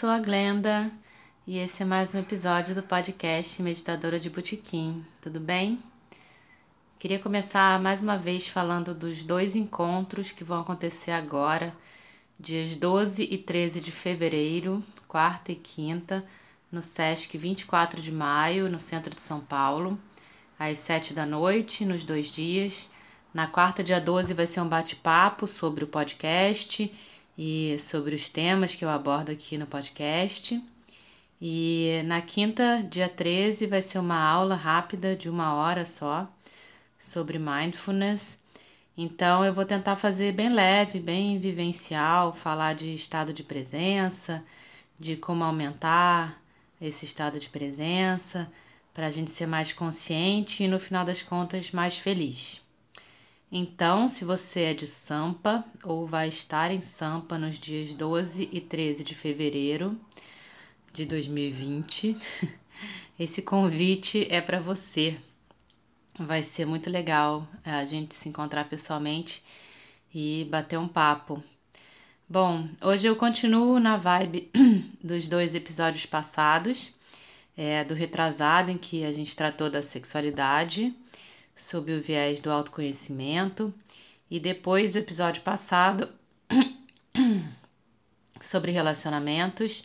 sou a Glenda e esse é mais um episódio do podcast Meditadora de Botequim. Tudo bem? Queria começar mais uma vez falando dos dois encontros que vão acontecer agora, dias 12 e 13 de fevereiro, quarta e quinta, no SESC 24 de maio, no centro de São Paulo, às 7 da noite, nos dois dias. Na quarta, dia 12, vai ser um bate-papo sobre o podcast e sobre os temas que eu abordo aqui no podcast. E na quinta, dia 13, vai ser uma aula rápida de uma hora só sobre mindfulness. Então eu vou tentar fazer bem leve, bem vivencial, falar de estado de presença, de como aumentar esse estado de presença, para a gente ser mais consciente e no final das contas mais feliz. Então, se você é de Sampa ou vai estar em Sampa nos dias 12 e 13 de fevereiro de 2020, esse convite é para você. Vai ser muito legal é, a gente se encontrar pessoalmente e bater um papo. Bom, hoje eu continuo na vibe dos dois episódios passados, é, do retrasado, em que a gente tratou da sexualidade, sob o viés do autoconhecimento, e depois do episódio passado, sobre relacionamentos,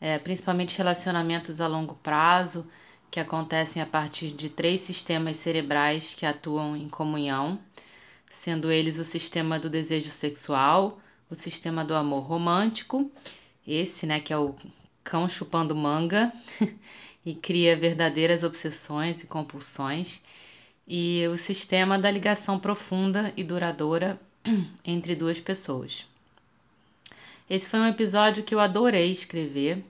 é, principalmente relacionamentos a longo prazo, que acontecem a partir de três sistemas cerebrais que atuam em comunhão, sendo eles o sistema do desejo sexual, o sistema do amor romântico, esse, né, que é o cão chupando manga e cria verdadeiras obsessões e compulsões, e o sistema da ligação profunda e duradoura entre duas pessoas. Esse foi um episódio que eu adorei escrever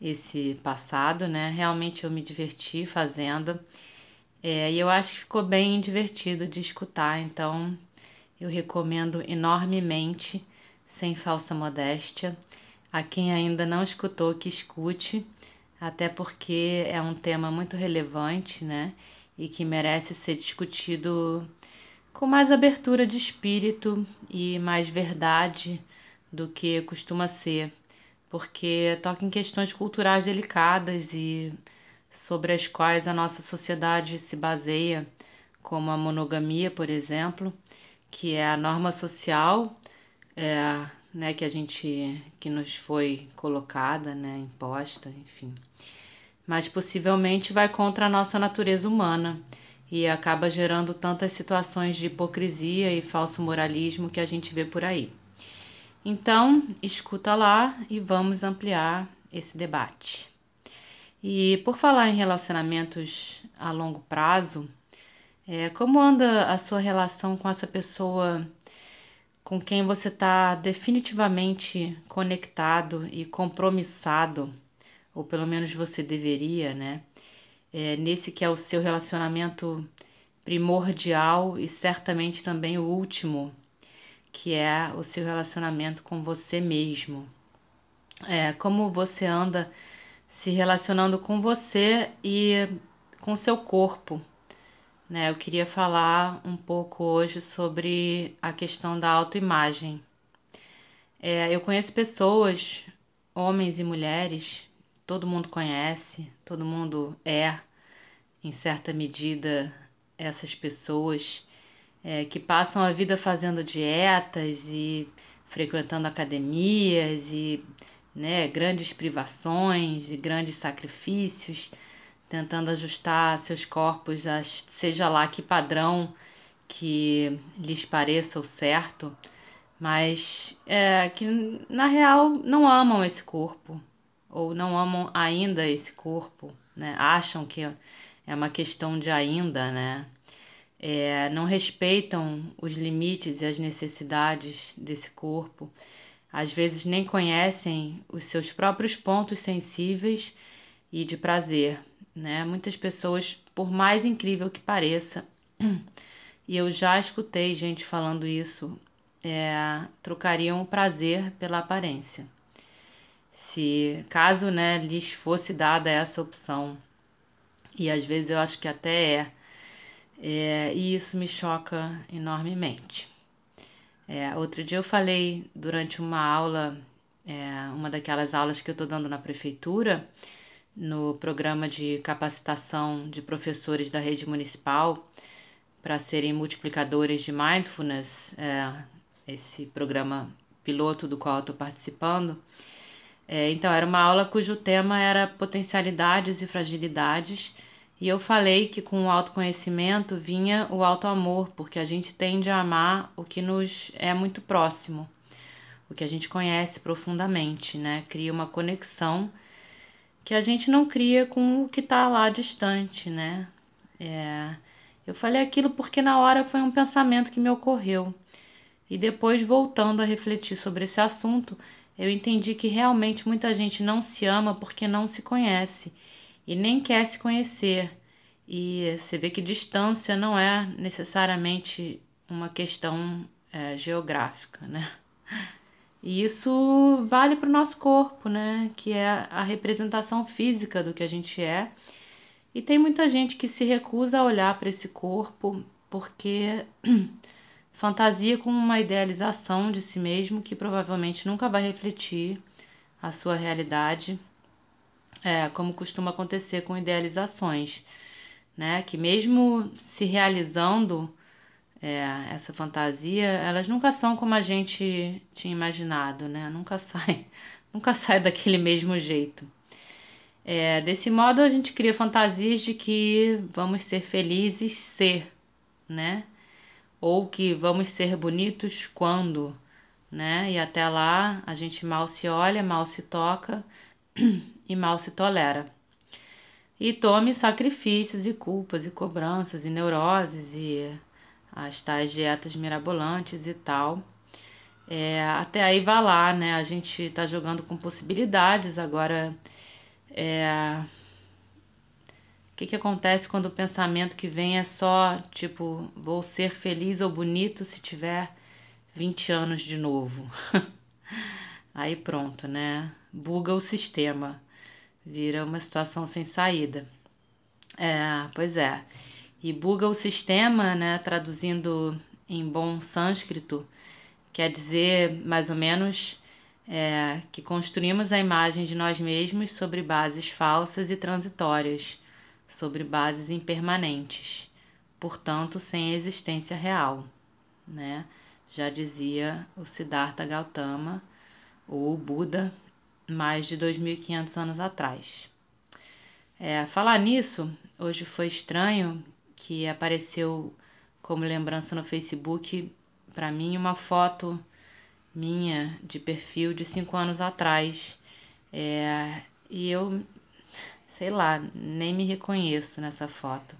esse passado, né? Realmente eu me diverti fazendo. É, e eu acho que ficou bem divertido de escutar, então eu recomendo enormemente, sem falsa modéstia, a quem ainda não escutou que escute, até porque é um tema muito relevante, né? E que merece ser discutido com mais abertura de espírito e mais verdade do que costuma ser porque toca em questões culturais delicadas e sobre as quais a nossa sociedade se baseia, como a monogamia, por exemplo, que é a norma social é, né, que a gente que nos foi colocada, né, imposta, enfim. Mas possivelmente vai contra a nossa natureza humana e acaba gerando tantas situações de hipocrisia e falso moralismo que a gente vê por aí. Então, escuta lá e vamos ampliar esse debate. E por falar em relacionamentos a longo prazo, é, como anda a sua relação com essa pessoa com quem você está definitivamente conectado e compromissado, ou pelo menos você deveria, né? É, nesse que é o seu relacionamento primordial e certamente também o último que é o seu relacionamento com você mesmo. É, como você anda se relacionando com você e com seu corpo. Né? Eu queria falar um pouco hoje sobre a questão da autoimagem. É, eu conheço pessoas, homens e mulheres, todo mundo conhece, todo mundo é, em certa medida, essas pessoas é, que passam a vida fazendo dietas e frequentando academias e né, grandes privações e grandes sacrifícios, tentando ajustar seus corpos a seja lá que padrão que lhes pareça o certo, mas é, que na real não amam esse corpo, ou não amam ainda esse corpo, né? Acham que é uma questão de ainda, né? É, não respeitam os limites e as necessidades desse corpo, às vezes nem conhecem os seus próprios pontos sensíveis e de prazer, né? Muitas pessoas, por mais incrível que pareça, e eu já escutei gente falando isso, é, trocariam o prazer pela aparência. Se caso né, lhes fosse dada essa opção, e às vezes eu acho que até é, é e isso me choca enormemente. É, outro dia eu falei durante uma aula, é, uma daquelas aulas que eu estou dando na prefeitura, no programa de capacitação de professores da rede municipal para serem multiplicadores de mindfulness, é, esse programa piloto do qual estou participando. É, então, era uma aula cujo tema era potencialidades e fragilidades, e eu falei que com o autoconhecimento vinha o auto-amor, porque a gente tende a amar o que nos é muito próximo, o que a gente conhece profundamente, né? Cria uma conexão que a gente não cria com o que está lá distante, né? É, eu falei aquilo porque na hora foi um pensamento que me ocorreu. E depois, voltando a refletir sobre esse assunto, eu entendi que realmente muita gente não se ama porque não se conhece e nem quer se conhecer. E você vê que distância não é necessariamente uma questão é, geográfica, né? E isso vale para o nosso corpo, né? Que é a representação física do que a gente é. E tem muita gente que se recusa a olhar para esse corpo porque fantasia com uma idealização de si mesmo que provavelmente nunca vai refletir a sua realidade, é, como costuma acontecer com idealizações, né? Que mesmo se realizando é, essa fantasia, elas nunca são como a gente tinha imaginado, né? Nunca sai, nunca sai daquele mesmo jeito. É, desse modo a gente cria fantasias de que vamos ser felizes ser, né? Ou que vamos ser bonitos quando, né? E até lá a gente mal se olha, mal se toca e mal se tolera. E tome sacrifícios e culpas e cobranças e neuroses e as tais dietas mirabolantes e tal. É, até aí vai lá, né? A gente tá jogando com possibilidades. Agora, é... que, que acontece quando o pensamento que vem é só tipo, vou ser feliz ou bonito se tiver 20 anos de novo? aí pronto, né? Buga o sistema, vira uma situação sem saída. É, pois é. E buga o sistema, né, traduzindo em bom sânscrito, quer dizer mais ou menos é, que construímos a imagem de nós mesmos sobre bases falsas e transitórias, sobre bases impermanentes, portanto sem existência real, né? Já dizia o Siddhartha Gautama, ou Buda, mais de 2.500 anos atrás. É, falar nisso, hoje foi estranho que apareceu como lembrança no Facebook para mim uma foto minha de perfil de cinco anos atrás. É, e eu, sei lá, nem me reconheço nessa foto.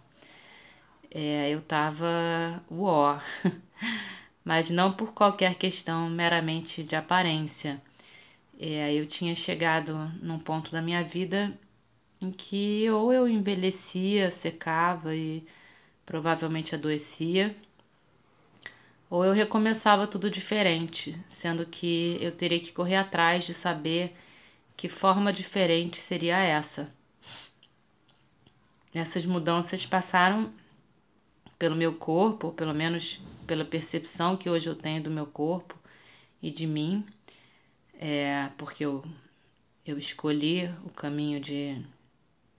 É, eu tava uó, mas não por qualquer questão meramente de aparência. É, eu tinha chegado num ponto da minha vida em que ou eu envelhecia, secava e provavelmente adoecia, ou eu recomeçava tudo diferente, sendo que eu teria que correr atrás de saber que forma diferente seria essa. Essas mudanças passaram pelo meu corpo, ou pelo menos pela percepção que hoje eu tenho do meu corpo e de mim, é, porque eu, eu escolhi o caminho de,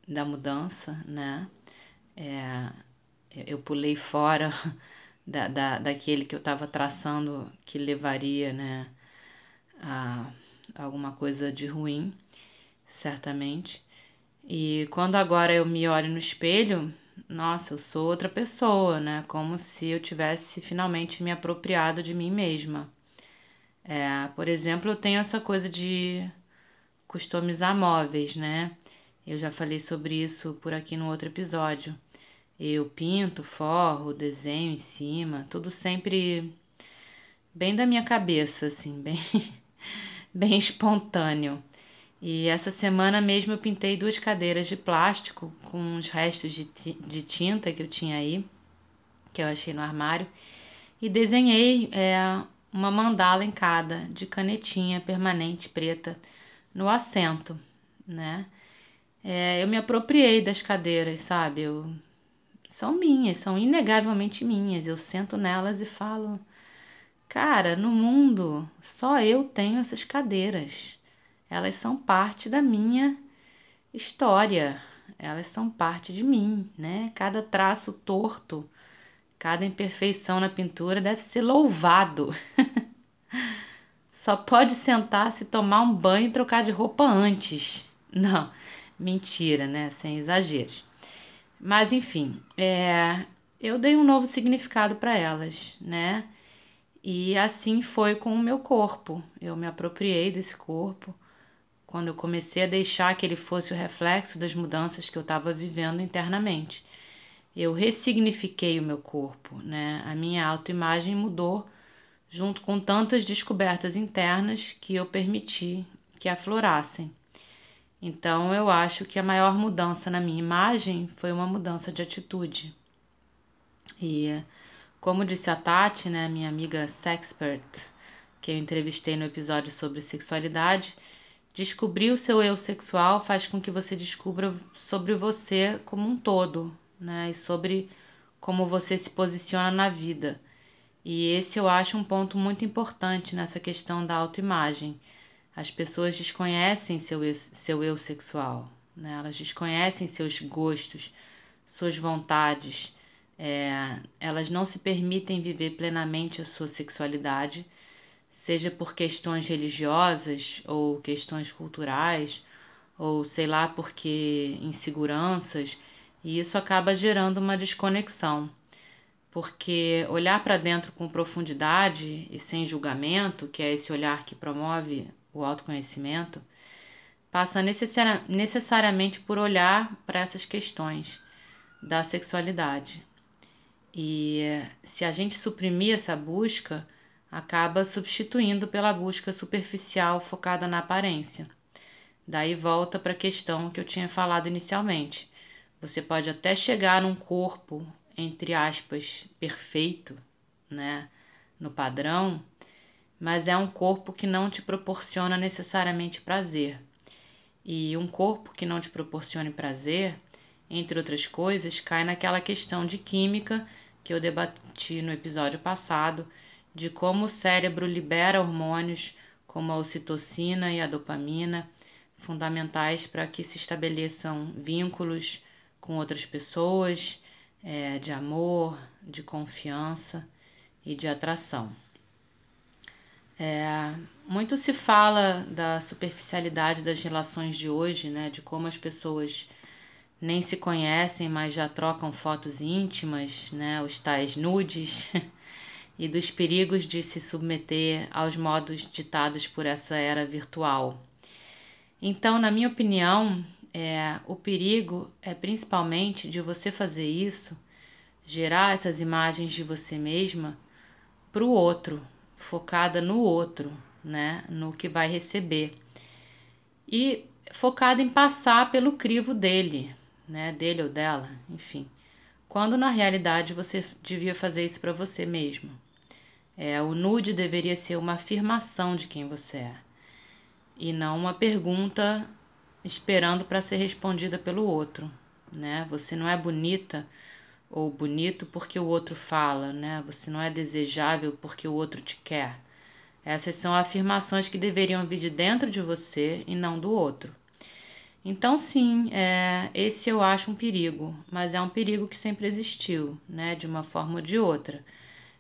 da mudança, né? É, eu pulei fora da, da, daquele que eu estava traçando que levaria né, a alguma coisa de ruim, certamente. E quando agora eu me olho no espelho, nossa, eu sou outra pessoa, né? Como se eu tivesse finalmente me apropriado de mim mesma. É, por exemplo, eu tenho essa coisa de customizar móveis, né? Eu já falei sobre isso por aqui no outro episódio. Eu pinto, forro, desenho em cima, tudo sempre bem da minha cabeça, assim, bem, bem espontâneo. E essa semana mesmo eu pintei duas cadeiras de plástico com uns restos de, de tinta que eu tinha aí, que eu achei no armário, e desenhei é, uma mandala em cada, de canetinha permanente preta, no assento, né? É, eu me apropriei das cadeiras, sabe? Eu, são minhas, são inegavelmente minhas. Eu sento nelas e falo, cara, no mundo só eu tenho essas cadeiras elas são parte da minha história, elas são parte de mim, né? Cada traço torto, cada imperfeição na pintura deve ser louvado. Só pode sentar se tomar um banho e trocar de roupa antes. Não, mentira, né? Sem exageros. Mas enfim, é, eu dei um novo significado para elas, né? E assim foi com o meu corpo. Eu me apropriei desse corpo quando eu comecei a deixar que ele fosse o reflexo das mudanças que eu estava vivendo internamente. Eu ressignifiquei o meu corpo, né? A minha autoimagem mudou junto com tantas descobertas internas que eu permiti que aflorassem. Então eu acho que a maior mudança na minha imagem foi uma mudança de atitude. E como disse a Tati, né, minha amiga sexpert, que eu entrevistei no episódio sobre sexualidade, Descobrir o seu eu sexual faz com que você descubra sobre você como um todo, né? E sobre como você se posiciona na vida. E esse eu acho um ponto muito importante nessa questão da autoimagem. As pessoas desconhecem seu eu, seu eu sexual, né? Elas desconhecem seus gostos, suas vontades. É, elas não se permitem viver plenamente a sua sexualidade seja por questões religiosas ou questões culturais, ou sei lá, porque inseguranças, e isso acaba gerando uma desconexão. Porque olhar para dentro com profundidade e sem julgamento, que é esse olhar que promove o autoconhecimento, passa necessariamente por olhar para essas questões da sexualidade. E se a gente suprimir essa busca, acaba substituindo pela busca superficial focada na aparência. Daí volta para a questão que eu tinha falado inicialmente. Você pode até chegar num corpo, entre aspas, perfeito, né, no padrão, mas é um corpo que não te proporciona necessariamente prazer. E um corpo que não te proporcione prazer, entre outras coisas, cai naquela questão de química que eu debati no episódio passado de como o cérebro libera hormônios como a ocitocina e a dopamina, fundamentais para que se estabeleçam vínculos com outras pessoas, é, de amor, de confiança e de atração. É, muito se fala da superficialidade das relações de hoje, né, de como as pessoas nem se conhecem, mas já trocam fotos íntimas, né, os tais nudes. e dos perigos de se submeter aos modos ditados por essa era virtual. Então, na minha opinião, é, o perigo é principalmente de você fazer isso, gerar essas imagens de você mesma para o outro, focada no outro, né, no que vai receber e focada em passar pelo crivo dele, né, dele ou dela, enfim. Quando na realidade você devia fazer isso para você mesmo. É, o nude deveria ser uma afirmação de quem você é e não uma pergunta esperando para ser respondida pelo outro, né? Você não é bonita ou bonito porque o outro fala, né? Você não é desejável porque o outro te quer. Essas são afirmações que deveriam vir de dentro de você e não do outro. Então, sim, é, esse eu acho um perigo, mas é um perigo que sempre existiu, né? De uma forma ou de outra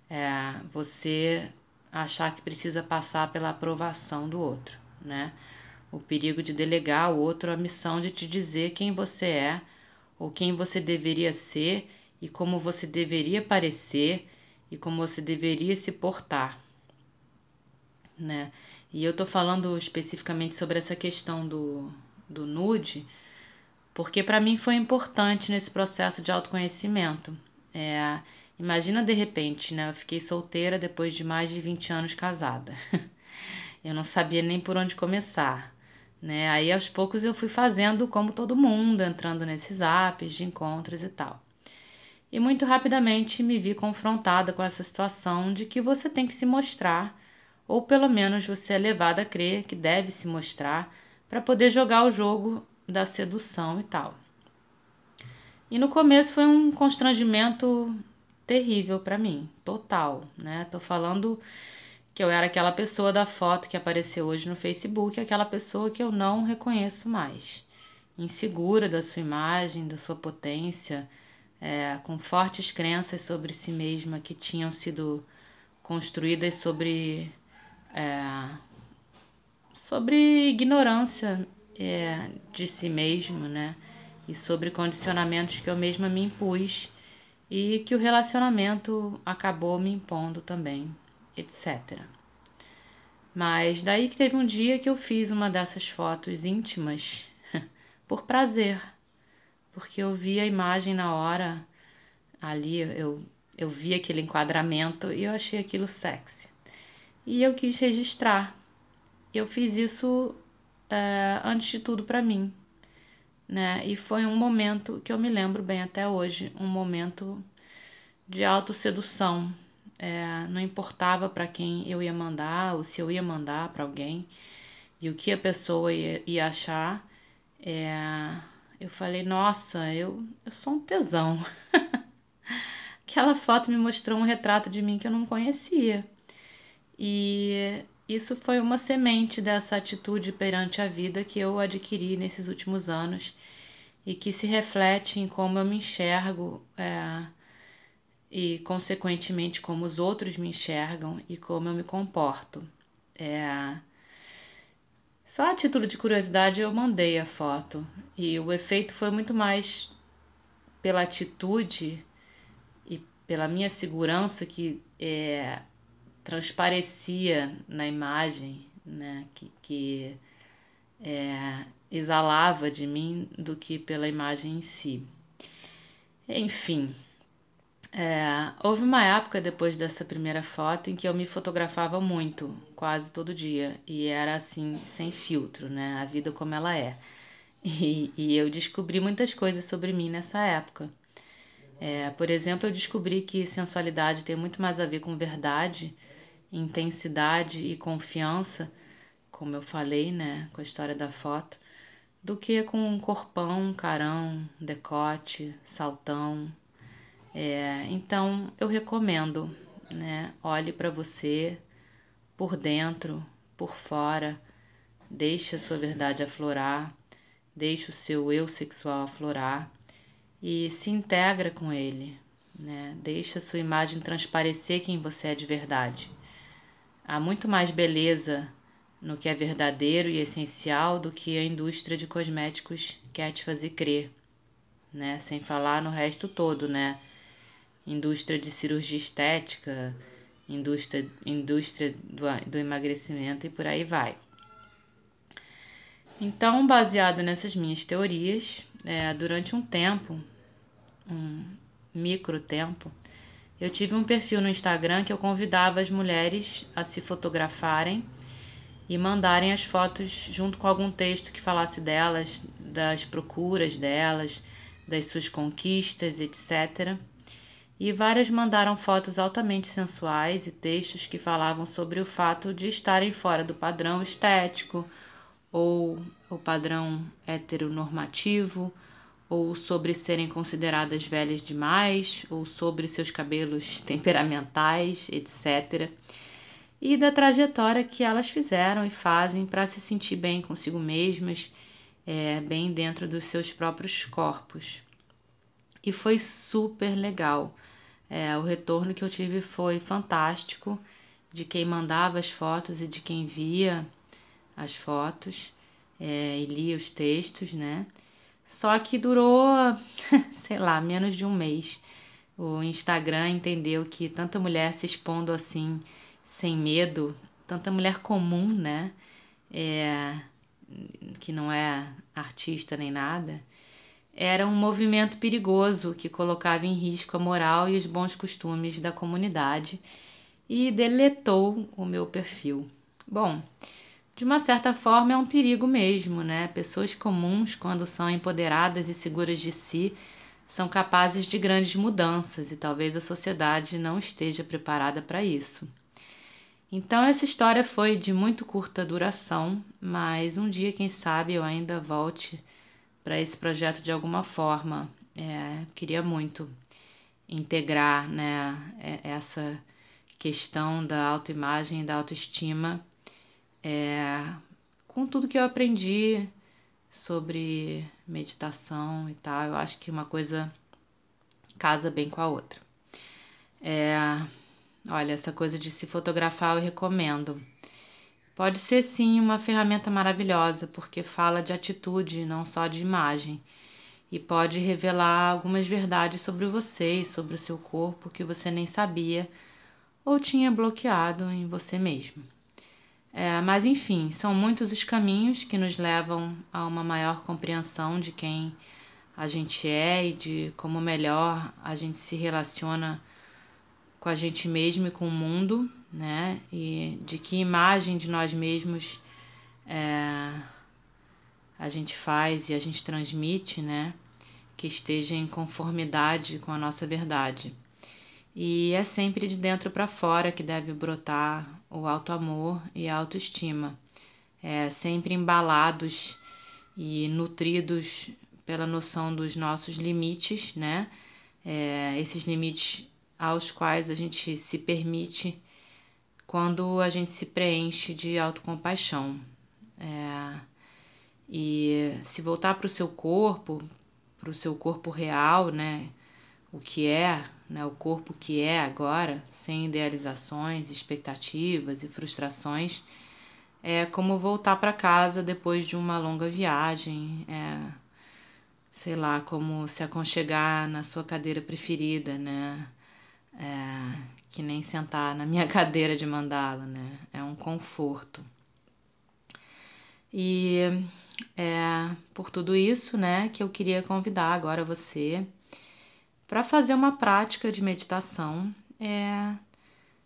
é você achar que precisa passar pela aprovação do outro, né? O perigo de delegar ao outro a missão de te dizer quem você é ou quem você deveria ser e como você deveria parecer e como você deveria se portar. né? E eu tô falando especificamente sobre essa questão do, do nude, porque para mim foi importante nesse processo de autoconhecimento. É, imagina de repente, né? Eu fiquei solteira depois de mais de 20 anos casada. eu não sabia nem por onde começar. Né? Aí aos poucos eu fui fazendo como todo mundo, entrando nesses apps de encontros e tal. E muito rapidamente me vi confrontada com essa situação de que você tem que se mostrar, ou pelo menos você é levada a crer que deve se mostrar para poder jogar o jogo da sedução e tal. E no começo foi um constrangimento terrível para mim, total, né? Tô falando que eu era aquela pessoa da foto que apareceu hoje no Facebook, aquela pessoa que eu não reconheço mais. Insegura da sua imagem, da sua potência, é, com fortes crenças sobre si mesma que tinham sido construídas sobre, é, sobre ignorância é, de si mesmo, né? E sobre condicionamentos que eu mesma me impus e que o relacionamento acabou me impondo também etc. Mas daí que teve um dia que eu fiz uma dessas fotos íntimas por prazer, porque eu vi a imagem na hora ali, eu, eu vi aquele enquadramento e eu achei aquilo sexy. E eu quis registrar. Eu fiz isso é, antes de tudo para mim, né? E foi um momento que eu me lembro bem até hoje, um momento de autosedução, é, não importava para quem eu ia mandar ou se eu ia mandar para alguém e o que a pessoa ia, ia achar. É, eu falei, nossa, eu, eu sou um tesão. Aquela foto me mostrou um retrato de mim que eu não conhecia. E isso foi uma semente dessa atitude perante a vida que eu adquiri nesses últimos anos e que se reflete em como eu me enxergo. É, e, consequentemente, como os outros me enxergam e como eu me comporto. É... Só a título de curiosidade eu mandei a foto e o efeito foi muito mais pela atitude e pela minha segurança que é, transparecia na imagem, né, que, que é, exalava de mim do que pela imagem em si. Enfim, é, houve uma época depois dessa primeira foto em que eu me fotografava muito, quase todo dia, e era assim, sem filtro, né? A vida como ela é. E, e eu descobri muitas coisas sobre mim nessa época. É, por exemplo, eu descobri que sensualidade tem muito mais a ver com verdade, intensidade e confiança, como eu falei, né, com a história da foto, do que com um corpão, carão, decote, saltão, é, então eu recomendo, né? Olhe para você por dentro, por fora, deixe a sua verdade aflorar, deixe o seu eu sexual aflorar e se integra com ele, né? Deixe a sua imagem transparecer quem você é de verdade. Há muito mais beleza no que é verdadeiro e essencial do que a indústria de cosméticos quer te fazer crer, né? Sem falar no resto todo, né? indústria de cirurgia estética, indústria, indústria do, do emagrecimento e por aí vai. Então, baseado nessas minhas teorias, é, durante um tempo, um micro tempo, eu tive um perfil no Instagram que eu convidava as mulheres a se fotografarem e mandarem as fotos junto com algum texto que falasse delas, das procuras delas, das suas conquistas, etc e várias mandaram fotos altamente sensuais e textos que falavam sobre o fato de estarem fora do padrão estético ou o padrão heteronormativo, ou sobre serem consideradas velhas demais, ou sobre seus cabelos temperamentais, etc. E da trajetória que elas fizeram e fazem para se sentir bem consigo mesmas, é, bem dentro dos seus próprios corpos. E foi super legal é, o retorno que eu tive foi fantástico de quem mandava as fotos e de quem via as fotos é, e lia os textos, né? Só que durou, sei lá, menos de um mês. O Instagram entendeu que tanta mulher se expondo assim, sem medo, tanta mulher comum, né? É, que não é artista nem nada, era um movimento perigoso que colocava em risco a moral e os bons costumes da comunidade e deletou o meu perfil. Bom, de uma certa forma é um perigo mesmo, né? Pessoas comuns, quando são empoderadas e seguras de si, são capazes de grandes mudanças e talvez a sociedade não esteja preparada para isso. Então, essa história foi de muito curta duração, mas um dia, quem sabe, eu ainda volte para esse projeto de alguma forma. É, queria muito integrar né, essa questão da autoimagem e da autoestima é, com tudo que eu aprendi sobre meditação e tal. Eu acho que uma coisa casa bem com a outra. É, olha, essa coisa de se fotografar eu recomendo. Pode ser sim uma ferramenta maravilhosa, porque fala de atitude, não só de imagem, e pode revelar algumas verdades sobre você e sobre o seu corpo que você nem sabia ou tinha bloqueado em você mesmo. É, mas enfim, são muitos os caminhos que nos levam a uma maior compreensão de quem a gente é e de como melhor a gente se relaciona com a gente mesmo e com o mundo, né? E de que imagem de nós mesmos é, a gente faz e a gente transmite, né? Que esteja em conformidade com a nossa verdade. E é sempre de dentro para fora que deve brotar o alto amor e a autoestima, é, sempre embalados e nutridos pela noção dos nossos limites, né? É, esses limites aos quais a gente se permite quando a gente se preenche de autocompaixão. É, e se voltar para o seu corpo, para o seu corpo real, né? O que é né, o corpo que é agora, sem idealizações, expectativas e frustrações, é como voltar para casa depois de uma longa viagem, é, sei lá, como se aconchegar na sua cadeira preferida, né? É, que nem sentar na minha cadeira de mandala, né? É um conforto. E é por tudo isso, né, que eu queria convidar agora você para fazer uma prática de meditação é,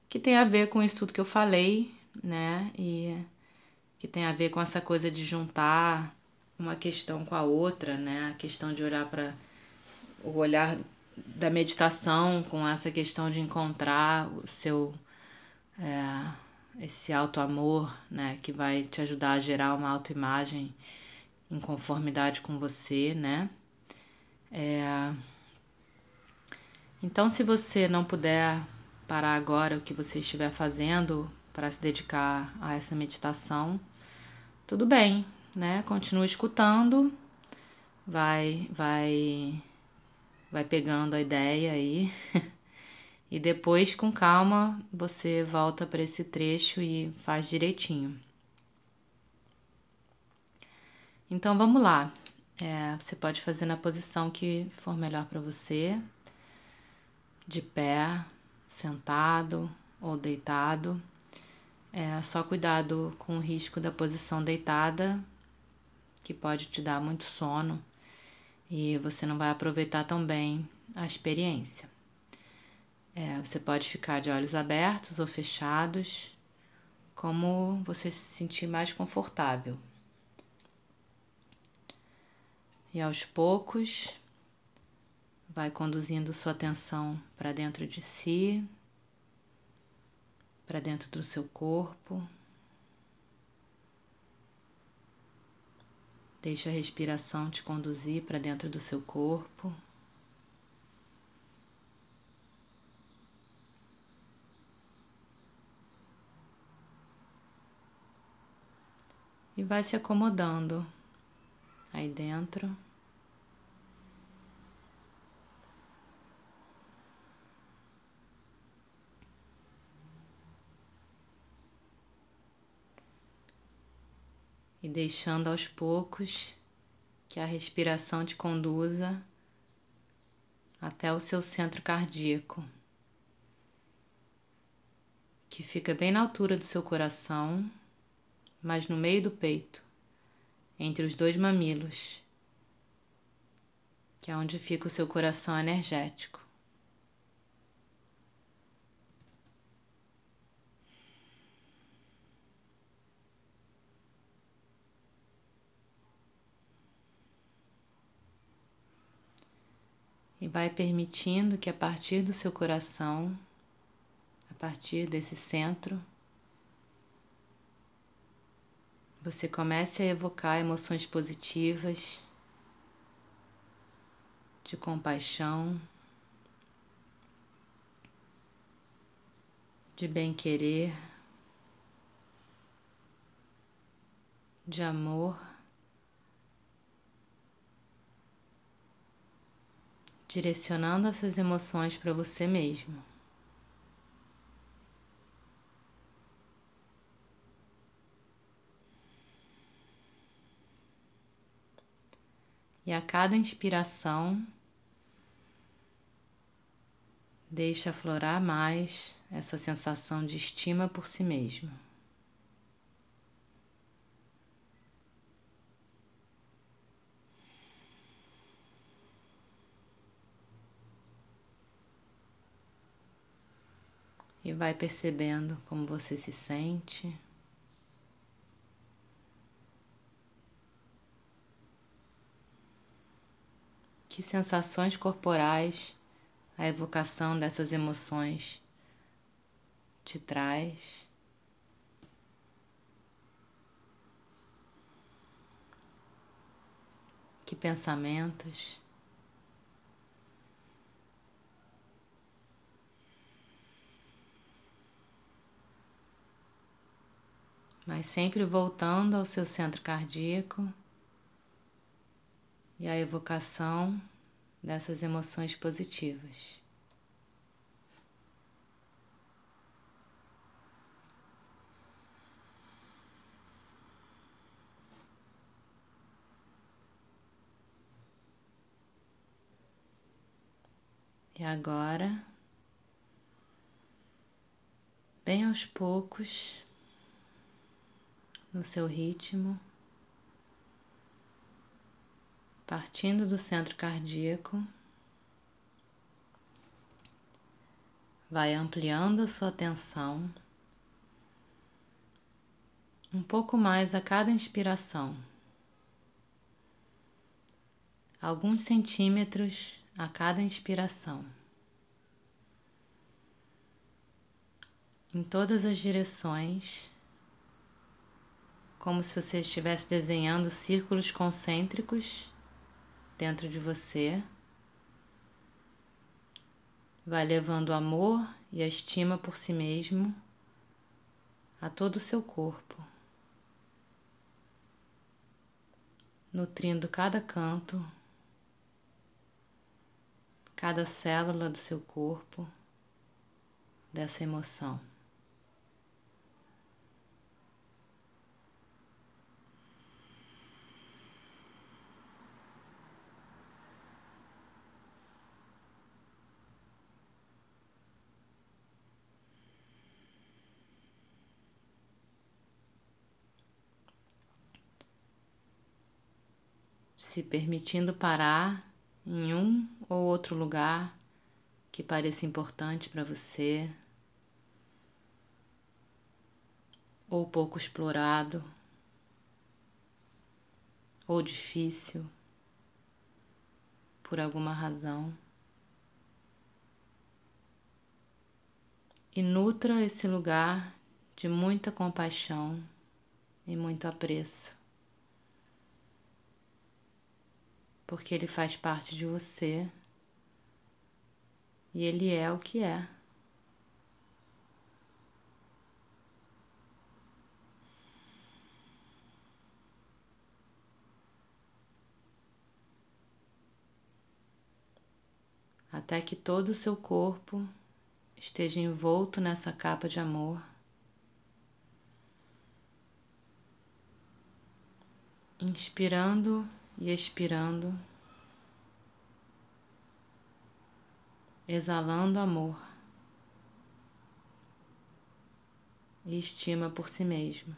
que tem a ver com isso tudo que eu falei, né? E que tem a ver com essa coisa de juntar uma questão com a outra, né? A questão de olhar para o olhar da meditação com essa questão de encontrar o seu é, esse auto amor, né? Que vai te ajudar a gerar uma autoimagem em conformidade com você, né? É, então, se você não puder parar agora o que você estiver fazendo para se dedicar a essa meditação, tudo bem, né? Continue escutando, vai, vai, vai pegando a ideia aí. e depois, com calma, você volta para esse trecho e faz direitinho. Então vamos lá. É, você pode fazer na posição que for melhor para você de pé, sentado ou deitado. É só cuidado com o risco da posição deitada, que pode te dar muito sono e você não vai aproveitar tão bem a experiência. É, você pode ficar de olhos abertos ou fechados, como você se sentir mais confortável. E aos poucos, vai conduzindo sua atenção para dentro de si, para dentro do seu corpo. Deixa a respiração te conduzir para dentro do seu corpo. E vai se acomodando aí dentro. e deixando aos poucos que a respiração te conduza até o seu centro cardíaco, que fica bem na altura do seu coração, mas no meio do peito, entre os dois mamilos, que é onde fica o seu coração energético. E vai permitindo que a partir do seu coração, a partir desse centro, você comece a evocar emoções positivas de compaixão, de bem-querer, de amor. Direcionando essas emoções para você mesmo. E a cada inspiração, deixa aflorar mais essa sensação de estima por si mesmo. E vai percebendo como você se sente. Que sensações corporais a evocação dessas emoções te traz. Que pensamentos. Mas sempre voltando ao seu centro cardíaco e à evocação dessas emoções positivas. E agora, bem aos poucos, no seu ritmo, partindo do centro cardíaco, vai ampliando a sua atenção um pouco mais a cada inspiração, alguns centímetros a cada inspiração. Em todas as direções como se você estivesse desenhando círculos concêntricos dentro de você. Vai levando o amor e a estima por si mesmo a todo o seu corpo, nutrindo cada canto, cada célula do seu corpo dessa emoção. Se permitindo parar em um ou outro lugar que pareça importante para você ou pouco explorado ou difícil por alguma razão. E nutra esse lugar de muita compaixão e muito apreço. Porque ele faz parte de você e ele é o que é. Até que todo o seu corpo esteja envolto nessa capa de amor. Inspirando e expirando, exalando amor. e estima por si mesmo.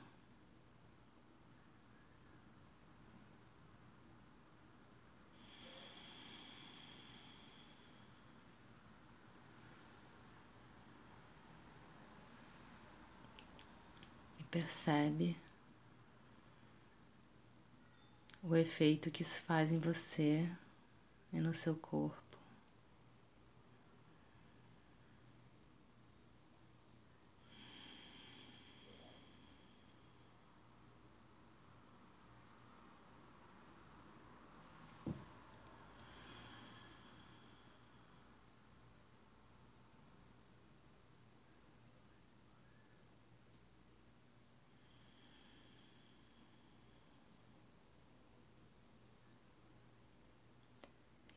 E percebe o efeito que isso faz em você e no seu corpo.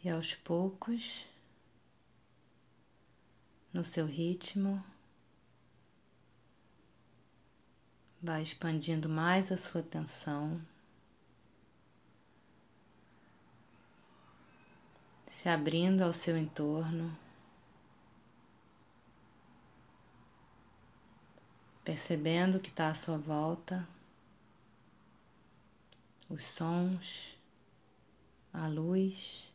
E aos poucos, no seu ritmo, vai expandindo mais a sua atenção, se abrindo ao seu entorno, percebendo o que está à sua volta, os sons, a luz.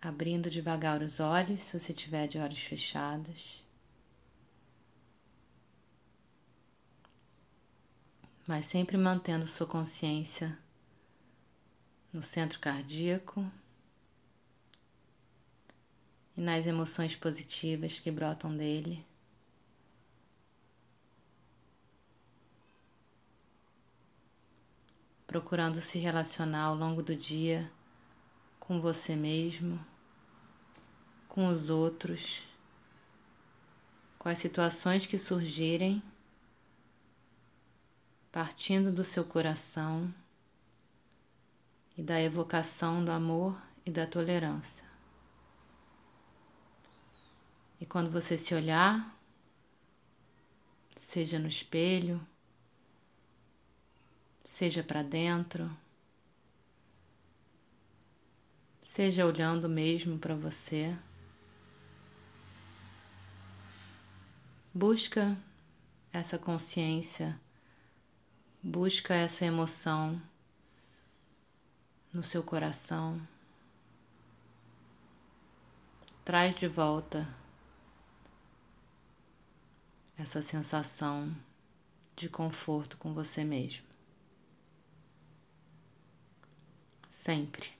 Abrindo devagar os olhos, se você tiver de olhos fechados. Mas sempre mantendo sua consciência no centro cardíaco e nas emoções positivas que brotam dele. Procurando se relacionar ao longo do dia com você mesmo, com os outros, com as situações que surgirem, partindo do seu coração e da evocação do amor e da tolerância. E quando você se olhar, seja no espelho, seja para dentro, seja olhando mesmo para você. Busca essa consciência, busca essa emoção no seu coração. Traz de volta essa sensação de conforto com você mesmo. Sempre.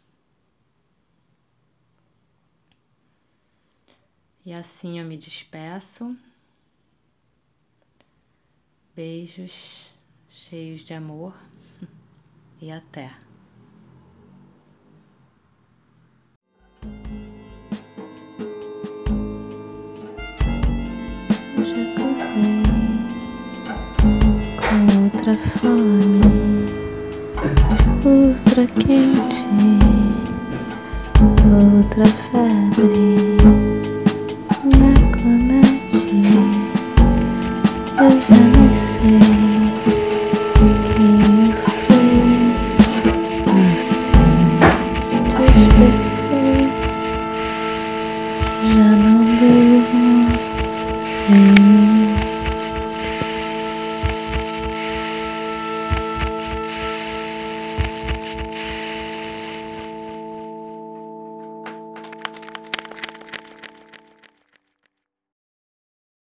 E assim eu me despeço. Beijos cheios de amor e até. outra fome, outra quente, outra febre.